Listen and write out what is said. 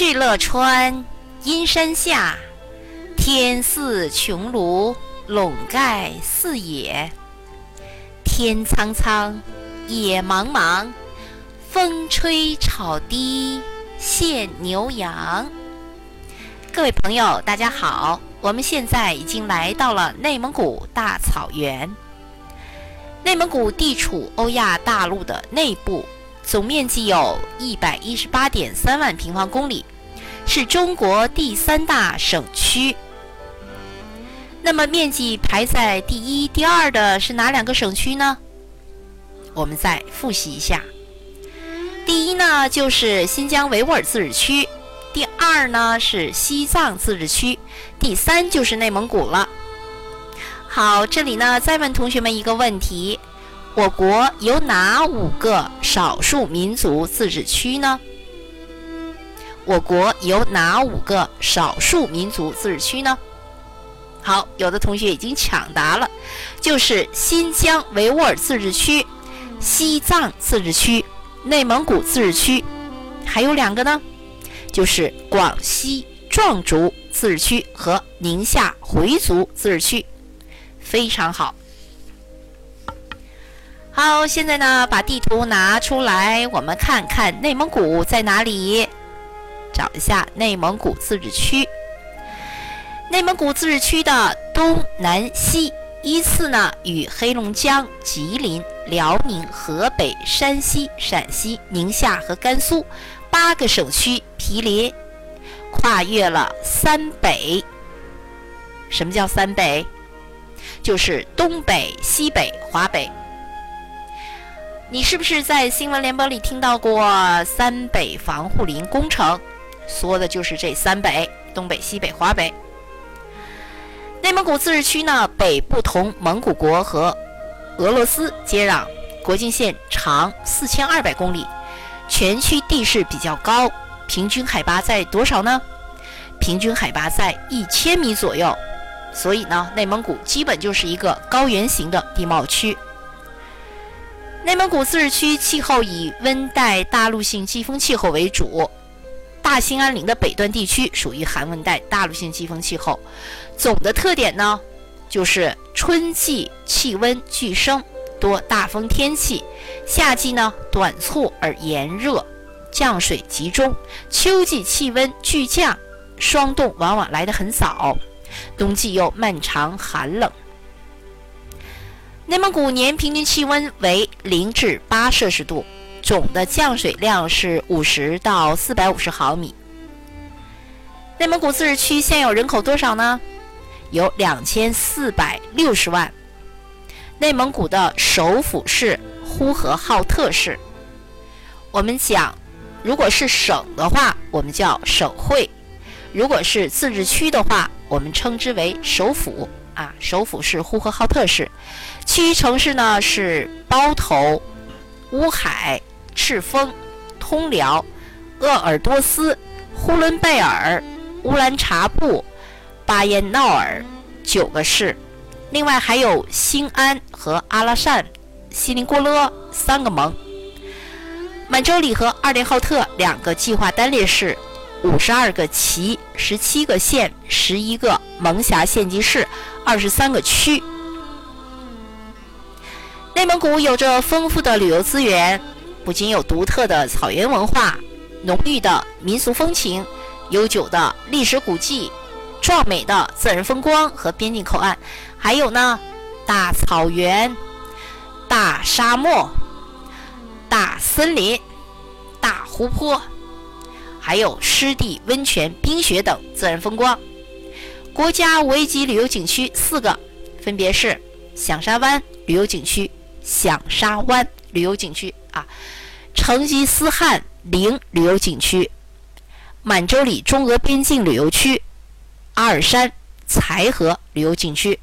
敕勒川，阴山下，天似穹庐，笼盖四野。天苍苍，野茫茫，风吹草低见牛羊。各位朋友，大家好，我们现在已经来到了内蒙古大草原。内蒙古地处欧亚大陆的内部。总面积有一百一十八点三万平方公里，是中国第三大省区。那么，面积排在第一、第二的是哪两个省区呢？我们再复习一下：第一呢，就是新疆维吾尔自治区；第二呢，是西藏自治区；第三就是内蒙古了。好，这里呢，再问同学们一个问题。我国有哪五个少数民族自治区呢？我国有哪五个少数民族自治区呢？好，有的同学已经抢答了，就是新疆维吾尔自治区、西藏自治区、内蒙古自治区，还有两个呢，就是广西壮族自治区和宁夏回族自治区。非常好。好，现在呢，把地图拿出来，我们看看内蒙古在哪里。找一下内蒙古自治区。内蒙古自治区的东南西依次呢，与黑龙江、吉林、辽宁、河北、山西、陕西、宁夏和甘肃八个省区毗邻，跨越了三北。什么叫三北？就是东北、西北、华北。你是不是在新闻联播里听到过三北防护林工程？说的就是这三北：东北、西北、华北。内蒙古自治区呢，北部同蒙古国和俄罗斯接壤，国境线长四千二百公里，全区地势比较高，平均海拔在多少呢？平均海拔在一千米左右，所以呢，内蒙古基本就是一个高原型的地貌区。内蒙古自治区气候以温带大陆性季风气候为主，大兴安岭的北端地区属于寒温带大陆性季风气候。总的特点呢，就是春季气温剧升，多大风天气；夏季呢短促而炎热，降水集中；秋季气温剧降，霜冻往往来得很早；冬季又漫长寒冷。内蒙古年平均气温为零至八摄氏度，总的降水量是五十到四百五十毫米。内蒙古自治区现有人口多少呢？有两千四百六十万。内蒙古的首府是呼和浩特市。我们讲，如果是省的话，我们叫省会；如果是自治区的话，我们称之为首府。啊，首府是呼和浩特市。其余城市呢是包头、乌海、赤峰、通辽、鄂尔多斯、呼伦贝尔、乌兰察布、巴彦淖尔九个市，另外还有兴安和阿拉善、锡林郭勒三个盟。满洲里和二连浩特两个计划单列市，五十二个旗、十七个县、十一个蒙辖县级市、二十三个区。内蒙古有着丰富的旅游资源，不仅有独特的草原文化、浓郁的民俗风情、悠久的历史古迹、壮美的自然风光和边境口岸，还有呢大草原、大沙漠、大森林、大湖泊，还有湿地温泉、冰雪等自然风光。国家五 A 级旅游景区四个，分别是响沙湾旅游景区。响沙湾旅游景区啊，成吉思汗陵旅游景区，满洲里中俄边境旅游区，阿尔山柴河旅游景区。